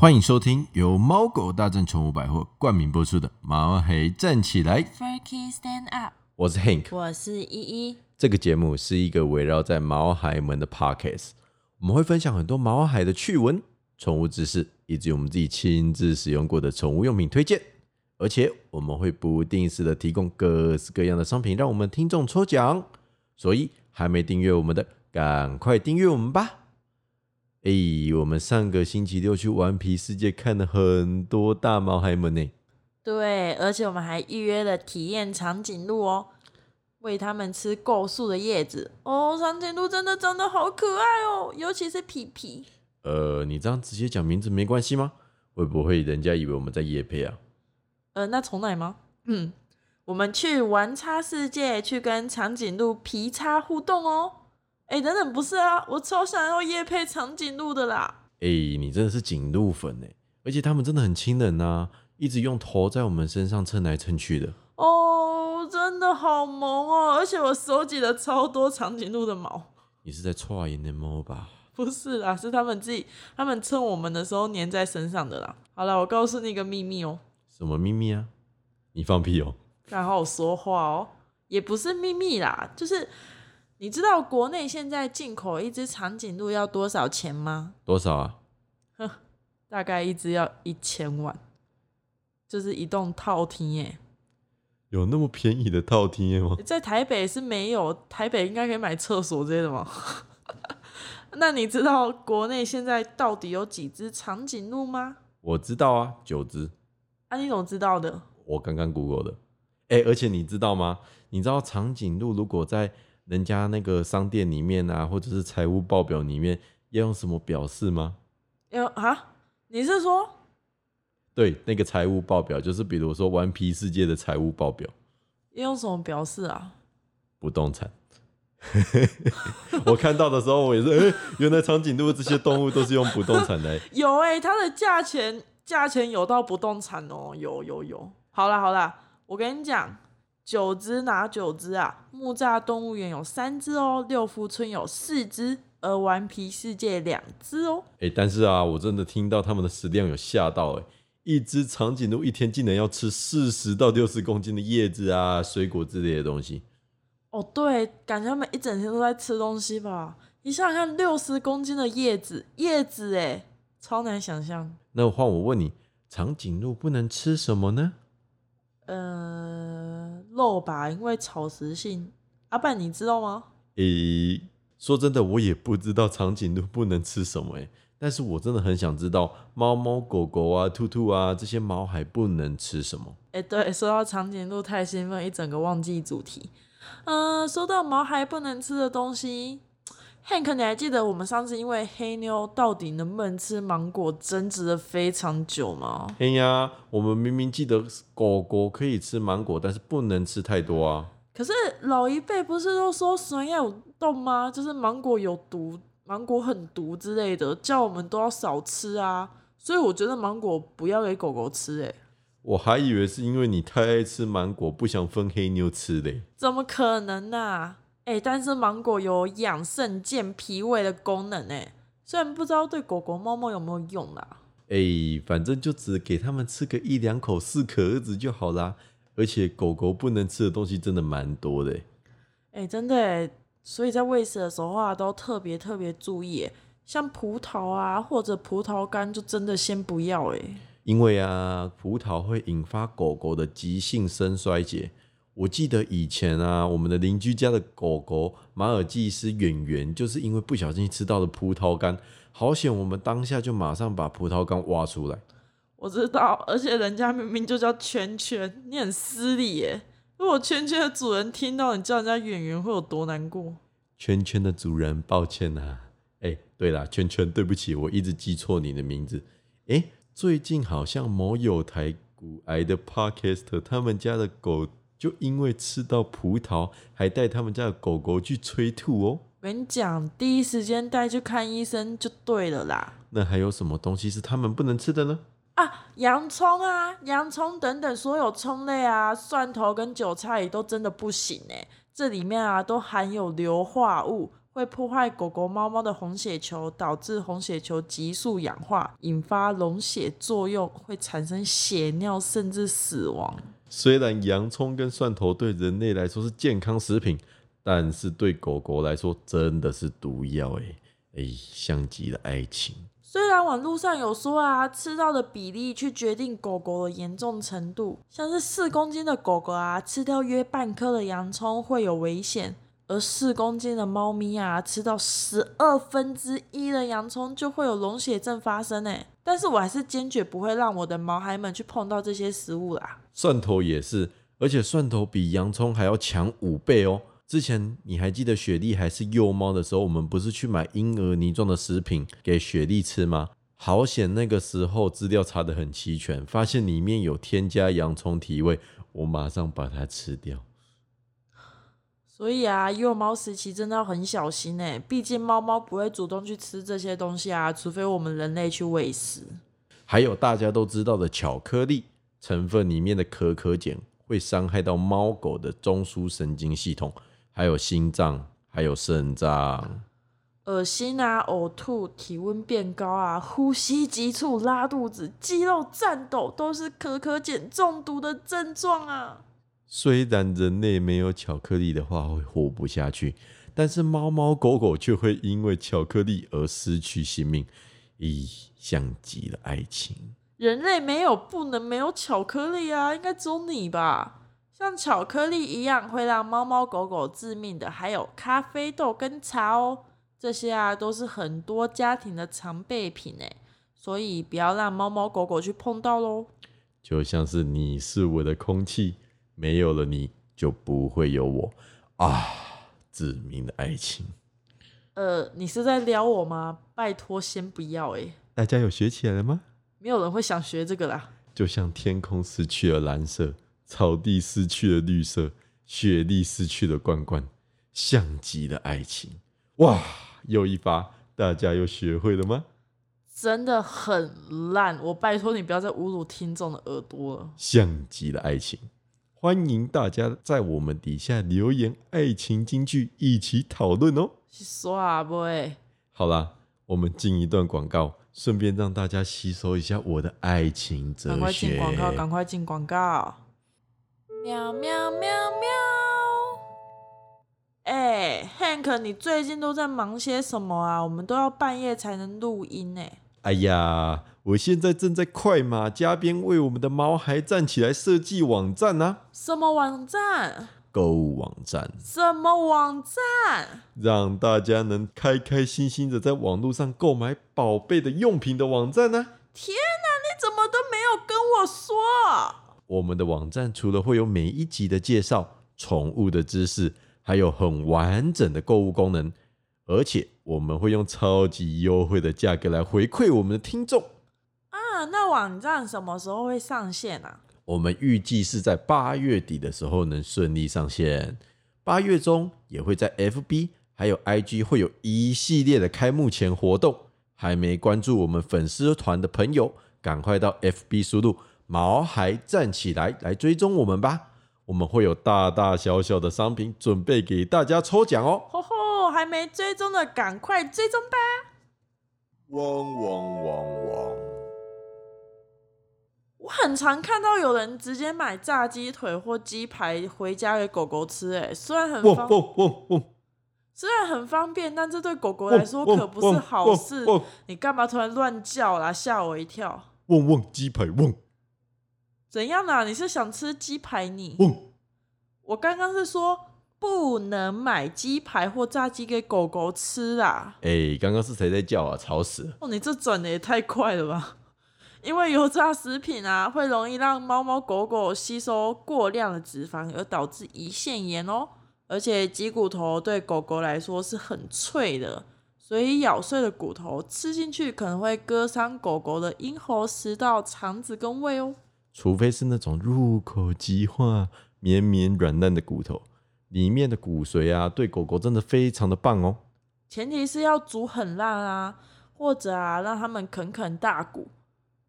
欢迎收听由猫狗大战宠物百货冠名播出的《毛黑站起来》，Furky Stand Up，我是 Hank。我是依依。这个节目是一个围绕在毛孩们的 Podcast，我们会分享很多毛孩的趣闻、宠物知识，以及我们自己亲自使用过的宠物用品推荐。而且我们会不定时的提供各式各样的商品，让我们听众抽奖。所以还没订阅我们的，赶快订阅我们吧！哎，我们上个星期六去顽皮世界看了很多大毛孩们呢。对，而且我们还预约了体验长颈鹿哦，喂它们吃够树的叶子哦。长颈鹿真的长得好可爱哦，尤其是皮皮。呃，你这样直接讲名字没关系吗？会不会人家以为我们在夜配啊？呃，那重来吗？嗯，我们去玩叉世界，去跟长颈鹿皮叉互动哦。哎，等等，不是啊，我超想要夜配长颈鹿的啦。哎、你真的是颈鹿粉哎，而且他们真的很亲人呐、一直用头在我们身上蹭来蹭去的。哦，真的好萌哦，而且我收集了超多长颈鹿的毛。你是在搓眼的猫吧？不是啦，是他们自己，他们蹭我们的时候粘在身上的啦。好了，我告诉你一个秘密哦，什么秘密啊？你放屁哦！看好好说话哦，也不是秘密啦，就是你知道国内现在进口一只长颈鹿要多少钱吗？多少啊？大概一只要一千万，就是一栋套厅耶。有那么便宜的套厅吗？在台北是没有，台北应该可以买厕所之类的吗？那你知道国内现在到底有几只长颈鹿吗？我知道啊，九只，啊，你怎么知道的？我刚刚 Google 的。哎、而且你知道吗？你知道长颈鹿如果在人家那个商店里面啊，或者是财务报表里面，要用什么表示吗？要啊？你是说对，那个财务报表就是比如说顽皮世界的财务报表，要用什么表示啊？不动产。我看到的时候，我也是，哎、原来长颈鹿这些动物都是用不动产来。有哎、它的价钱价钱有到不动产哦，有有有。好啦好啦，我跟你讲，九只哪九只啊？木栅动物园有三只哦，六福村有四只，而顽皮世界两只哦。哎、但是啊，我真的听到他们的食量有吓到、哎，一只长颈鹿一天竟然要吃四十到六十公斤的叶子啊、水果之类的东西。哦，对，感觉他们一整天都在吃东西吧？你想想看，六十公斤的叶子，叶子哎，超难想象。那换我问你，长颈鹿不能吃什么呢？呃，肉吧，因为草食性。阿半，你知道吗？诶、说真的，我也不知道长颈鹿不能吃什么诶、但是我真的很想知道猫猫狗狗啊、兔兔啊这些毛还不能吃什么。哎、对，说到长颈鹿太兴奋，一整个忘记主题。嗯、说到毛还不能吃的东西，Hank，你还记得我们上次因为黑妞到底能不能吃芒果争执了非常久吗？哎呀，我们明明记得狗狗可以吃芒果，但是不能吃太多啊。可是老一辈不是都说酸要有动吗？就是芒果有毒，芒果很毒之类的，叫我们都要少吃啊。所以我觉得芒果不要给狗狗吃、欸，我还以为是因为你太爱吃芒果，不想分黑妞吃嘞。怎么可能呢、啊？哎、但是芒果有养肾健脾胃的功能哎，虽然不知道对狗狗、猫猫有没有用啦。哎、反正就只给它们吃个一两口，适可而止就好啦。而且狗狗不能吃的东西真的蛮多的欸。哎、真的哎，所以在喂食的时候啊，都特别特别注意欸，像葡萄啊或者葡萄干，就真的先不要哎。因为啊，葡萄会引发狗狗的急性肾衰竭。我记得以前啊，我们的邻居家的狗狗马尔济斯圆圆，就是因为不小心吃到了葡萄干，好险我们当下就马上把葡萄干挖出来。我知道，而且人家明明就叫圈圈，你很失礼耶。如果圈圈的主人听到你叫人家圆圆，会有多难过？圈圈的主人，抱歉啊。哎、对啦，圈圈，对不起，我一直记错你的名字。哎、最近好像某有台骨癌的 podcast，他们家的狗就因为吃到葡萄，还带他们家的狗狗去催吐哦。我跟你讲，第一时间带去看医生就对了啦。那还有什么东西是他们不能吃的呢？啊，洋葱啊，洋葱等等所有葱类啊，蒜头跟韭菜也都真的不行哎，这里面啊都含有硫化物，会会破坏狗狗、猫猫的红血球，导致红血球急速氧化，引发溶血作用，会产生血尿甚至死亡。虽然洋葱跟蒜头对人类来说是健康食品，但是对狗狗来说真的是毒药哎哎，像极了爱情。虽然网络上有说啊，吃到的比例去决定狗狗的严重程度，像是四公斤的狗狗啊，吃掉约半颗的洋葱会有危险，而四公斤的猫咪啊，吃到十二分之一的洋葱就会有溶血症发生哎。但是我还是坚决不会让我的毛孩们去碰到这些食物啦。蒜头也是，而且蒜头比洋葱还要强五倍哦。之前你还记得雪莉还是幼猫的时候，我们不是去买婴儿泥状的食品给雪莉吃吗？好险，那个时候资料查的很齐全，发现里面有添加洋葱提味，我马上把它吃掉。所以啊，幼猫时期真的要很小心哎，毕竟猫猫不会主动去吃这些东西啊，除非我们人类去喂食。还有大家都知道的巧克力成分里面的可可碱，会伤害到猫狗的中枢神经系统。还有心脏，还有肾脏，恶心啊，呕吐，体温变高啊，呼吸急促，拉肚子，肌肉颤抖，都是可可碱中毒的症状啊。虽然人类没有巧克力的话会活不下去，但是猫猫狗狗却会因为巧克力而失去性命，咦，像极了爱情。人类没有不能没有巧克力啊，应该只有你吧。像巧克力一样会让猫猫狗狗致命的，还有咖啡豆跟茶哦，这些啊都是很多家庭的常备品诶，所以不要让猫猫狗狗去碰到喽。就像是你是我的空气，没有了你就不会有我啊！致命的爱情。呃，你是在撩我吗？拜托，先不要诶。大家有学起来了吗？没有人会想学这个啦。就像天空失去了蓝色。草地失去了绿色，雪地失去了罐罐，像极了爱情。哇，又一发，大家又学会了吗？真的很烂，我拜托你不要再侮辱听众的耳朵了。像极了爱情，欢迎大家在我们底下留言爱情金句，一起讨论哦。耍不？好啦，我们进一段广告，顺便让大家吸收一下我的爱情哲学。赶快进广告，赶快进广告。喵喵喵喵！哎，Hank，你最近都在忙些什么啊？我们都要半夜才能录音呢。哎呀，我现在正在快马加鞭为我们的毛孩站起来设计网站呢。什么网站？购物网站。什么网站？让大家能开开心心的在网络上购买宝贝的用品的网站呢。天哪，你怎么都没有跟我说？我们的网站除了会有每一集的介绍、宠物的知识，还有很完整的购物功能，而且我们会用超级优惠的价格来回馈我们的听众。啊，那网站什么时候会上线啊？我们预计是在八月底的时候能顺利上线，八月中也会在 FB 还有 IG 会有一系列的开幕前活动。还没关注我们粉丝团的朋友，赶快到 FB 输入。毛孩站起来，来追踪我们吧！我们会有大大小小的商品准备给大家抽奖哦。吼吼，还没追踪的赶快追踪吧！汪汪汪汪！我很常看到有人直接买炸鸡腿或鸡排回家给狗狗吃，哎，虽然很方，虽然很方便，但这对狗狗来说可不是好事。你干嘛突然乱叫啦？吓我一跳！汪汪鸡排汪！怎样呢？你是想吃鸡排？你，我刚刚是说不能买鸡排或炸鸡给狗狗吃啦。哎，刚刚是谁在叫啊？吵死了！哦，你这转的也太快了吧！因为油炸食品啊，会容易让猫猫狗狗吸收过量的脂肪，而导致胰腺炎哦。而且鸡骨头对狗狗来说是很脆的，所以咬碎的骨头吃进去可能会割伤狗狗的咽喉、食道、肠子跟胃哦。除非是那种入口即化、绵绵软烂的骨头，里面的骨髓啊，对狗狗真的非常的棒哦。前提是要煮很烂啊，或者啊，让他们啃啃大骨，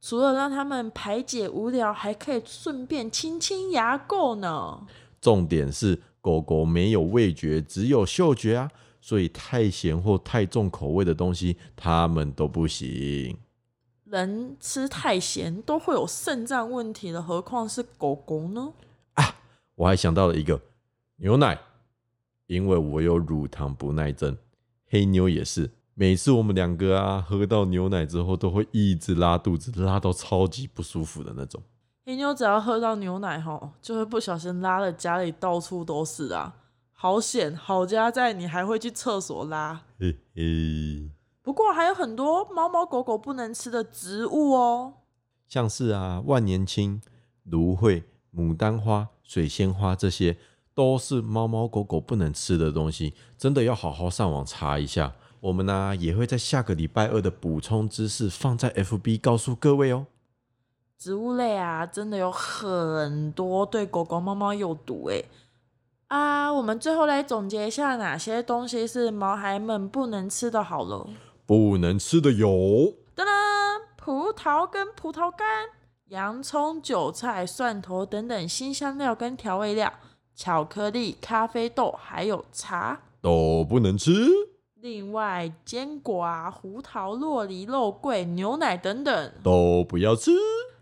除了让他们排解无聊，还可以顺便清清牙垢呢。重点是狗狗没有味觉，只有嗅觉啊，所以太咸或太重口味的东西它们都不行。人吃太咸都会有肾脏问题的，何况是狗狗呢？啊我还想到了一个牛奶，因为我有乳糖不耐症，黑妞也是。每次我们两个啊喝到牛奶之后，都会一直拉肚子，拉到超级不舒服的那种。黑妞只要喝到牛奶吼，就会不小心拉的家里到处都是啊，好险！好家在你还会去厕所拉。嘿嘿，不过还有很多猫猫狗狗不能吃的植物哦，像是啊万年青、芦荟、牡丹花、水仙花这些，都是猫猫狗狗不能吃的东西，真的要好好上网查一下。我们呢也会在下个礼拜二的补充知识放在 FB 告诉各位哦。植物类啊，真的有很多对狗狗、猫猫有毒诶。啊，我们最后来总结一下，哪些东西是毛孩们不能吃的？好了，不能吃的有噔噔，葡萄跟葡萄干、洋葱、韭菜、蒜头等等新香料跟调味料、巧克力、咖啡豆，还有茶。都不能吃。另外，坚果啊、胡桃、洛梨、肉桂、牛奶等等，都不要吃。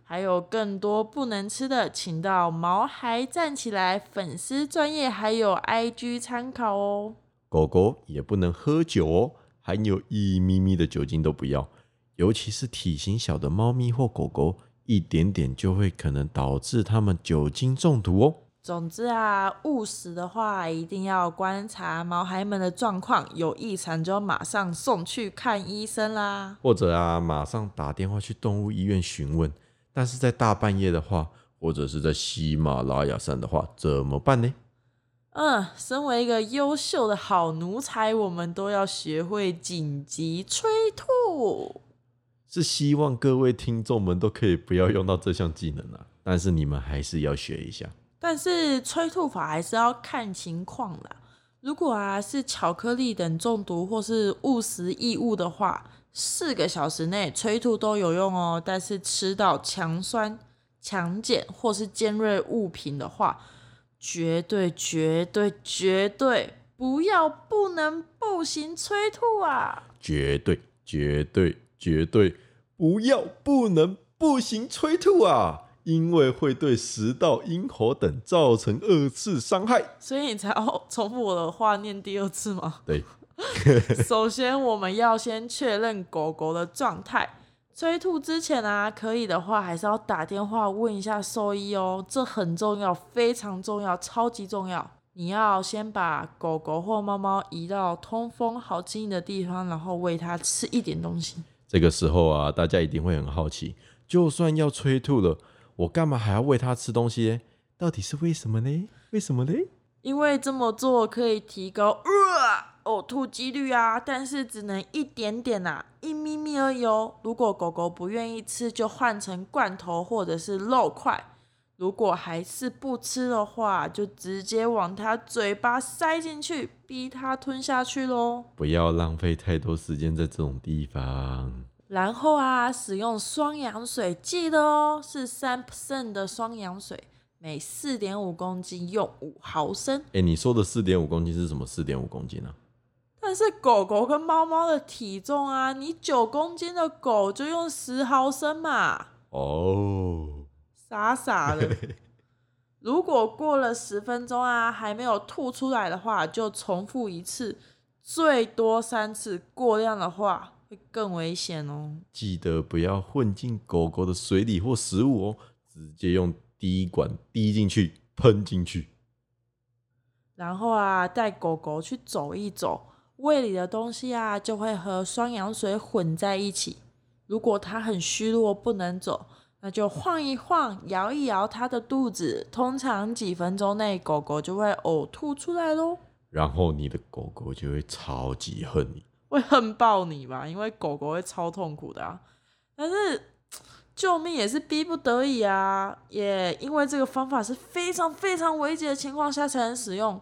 还有更多不能吃的，请到毛孩站起来粉丝专业还有 IG 参考哦。狗狗也不能喝酒哦，含有一咪咪的酒精都不要，尤其是体型小的猫咪或狗狗，一点点就会可能导致它们酒精中毒哦。总之啊，误食的话一定要观察毛孩们的状况，有异常就要马上送去看医生啦。或者啊，马上打电话去动物医院询问。但是在大半夜的话，或者是在喜马拉雅山的话，怎么办呢？嗯，身为一个优秀的好奴才，我们都要学会紧急催吐。是希望各位听众们都可以不要用到这项技能啊，但是你们还是要学一下。但是催吐法还是要看情况啦。如果啊是巧克力等中毒或是误食异物的话，四个小时内催吐都有用哦。但是吃到强酸、强碱或是尖锐物品的话，绝对、绝对、绝对不要、不能、不行催吐啊！绝对、绝对、绝对不要、不能、不行催吐啊！因为会对食道、咽喉等造成二次伤害。所以你才要重复我的话念第二次吗？对。首先，我们要先确认狗狗的状态。催吐之前啊，可以的话还是要打电话问一下兽医哦，这很重要，非常重要，超级重要。你要先把狗狗或猫猫移到通风、好清理的地方，然后喂它吃一点东西。这个时候啊，大家一定会很好奇，就算要催吐了，我干嘛还要喂它吃东西？到底是为什么呢？为什么呢？因为这么做可以提高呃。呕吐几率啊，但是只能一点点呐，一咪咪而已哦。如果狗狗不愿意吃，就换成罐头或者是肉块。如果还是不吃的话，就直接往它嘴巴塞进去，逼它吞下去喽。不要浪费太多时间在这种地方。然后啊，使用双氧水，记得哦，是三 percent 的双氧水，每四点五公斤用五毫升。哎，你说的四点五公斤是什么？四点五公斤呢？但是狗狗跟猫猫的体重啊，你九公斤的狗就用十毫升嘛。哦，傻傻的。如果过了十分钟啊，还没有吐出来的话，就重复一次，最多三次。过量的话会更危险哦。记得不要混进狗狗的水里或食物哦，直接用滴管滴进去，喷进去。然后啊，带狗狗去走一走。胃里的东西啊，就会和双氧水混在一起。如果它很虚弱不能走，那就晃一晃，摇一摇它的肚子。通常几分钟内，狗狗就会呕吐出来喽。然后你的狗狗就会超级恨你，会恨爆你吧？因为狗狗会超痛苦的啊。但是救命也是逼不得已啊，也因为这个方法是非常非常危急的情况下才能使用。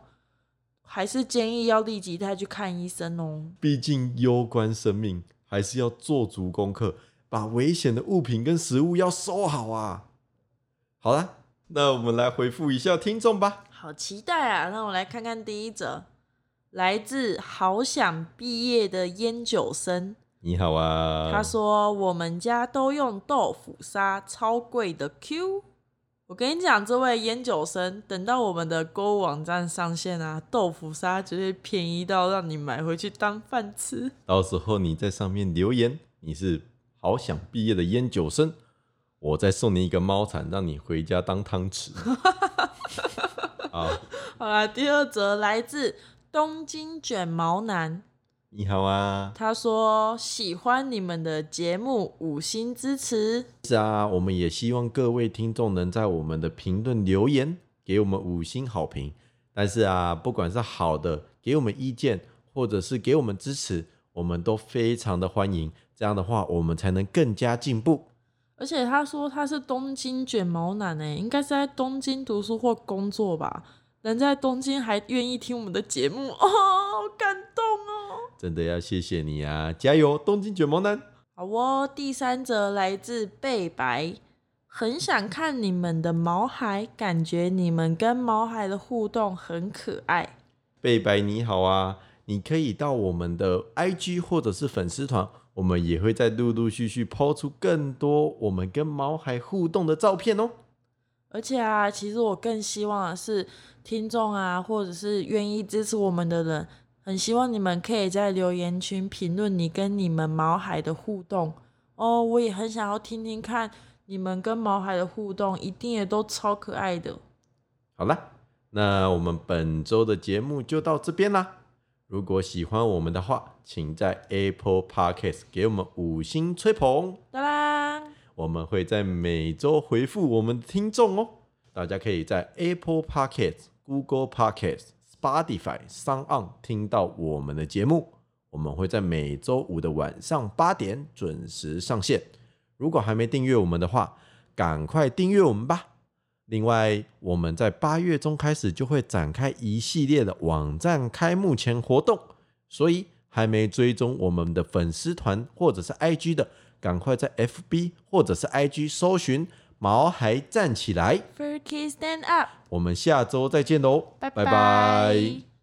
还是建议要立即带去看医生哦。毕竟攸关生命，还是要做足功课，把危险的物品跟食物要收好啊。好了，那我们来回复一下听众吧。好期待啊！让我来看看第一则。来自好想毕业的烟酒生，你好啊，他说我们家都用豆腐沙，超贵的 Q。我跟你讲，这位烟酒生，等到我们的购物网站上线啊，豆腐沙绝对便宜到让你买回去当饭吃。到时候你在上面留言，你是好想毕业的烟酒生，我再送你一个猫铲，让你回家当汤匙。好，好啦，第二则来自东京卷毛男，你好啊，他说喜欢你们的节目，五星支持。是啊，我们也希望各位听众能在我们的评论留言，给我们五星好评。但是啊，不管是好的，给我们意见，或者是给我们支持，我们都非常的欢迎。这样的话，我们才能更加进步。而且他说他是东京卷毛男诶，应该是在东京读书或工作吧。能在东京还愿意听我们的节目，哦，好感动哦！真的要谢谢你啊，加油，东京卷毛男！好哦，第三则来自贝白，很想看你们的毛孩，感觉你们跟毛孩的互动很可爱。贝白你好啊，你可以到我们的 IG 或者是粉丝团，我们也会在陆陆续续抛出更多我们跟毛孩互动的照片哦。而且啊，其实我更希望的是听众啊，或者是愿意支持我们的人，很希望你们可以在留言区评论你跟你们毛海的互动哦。我也很想要听听看你们跟毛海的互动，一定也都超可爱的。好了，那我们本周的节目就到这边啦。如果喜欢我们的话，请在 Apple Podcast 给我们五星吹捧。当当，我们会在每周回复我们的听众哦。大家可以在 Apple Podcast、Google Podcast、Spotify 上 on 听到我们的节目。我们会在每周五的晚上八点准时上线。如果还没订阅我们的话，赶快订阅我们吧。另外，我们在八月中开始就会展开一系列的网站开幕前活动，所以还没追踪我们的粉丝团或者是 IG 的，赶快在 FB 或者是 IG 搜寻“毛孩站起来 f u r k y stand up，我们下周再见喽，拜。拜拜